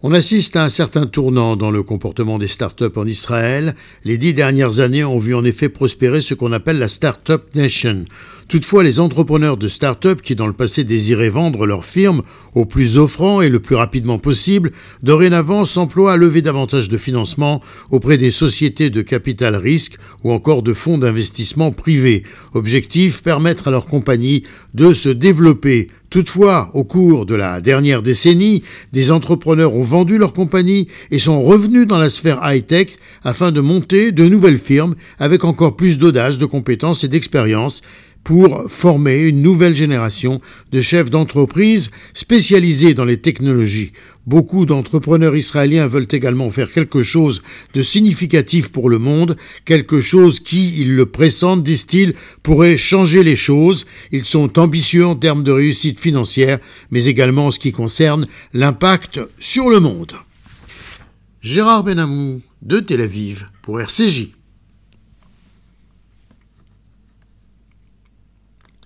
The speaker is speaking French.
On assiste à un certain tournant dans le comportement des startups en Israël. Les dix dernières années ont vu en effet prospérer ce qu'on appelle la Startup Nation. Toutefois, les entrepreneurs de start-up qui dans le passé désiraient vendre leur firme au plus offrant et le plus rapidement possible, dorénavant s'emploient à lever davantage de financement auprès des sociétés de capital risque ou encore de fonds d'investissement privés. Objectif, permettre à leur compagnie de se développer. Toutefois, au cours de la dernière décennie, des entrepreneurs ont vendu leur compagnie et sont revenus dans la sphère high-tech afin de monter de nouvelles firmes avec encore plus d'audace, de compétences et d'expérience pour former une nouvelle génération de chefs d'entreprise spécialisés dans les technologies. Beaucoup d'entrepreneurs israéliens veulent également faire quelque chose de significatif pour le monde, quelque chose qui, ils le pressentent, disent-ils, pourrait changer les choses. Ils sont ambitieux en termes de réussite financière, mais également en ce qui concerne l'impact sur le monde. Gérard Benamou de Tel Aviv pour RCJ.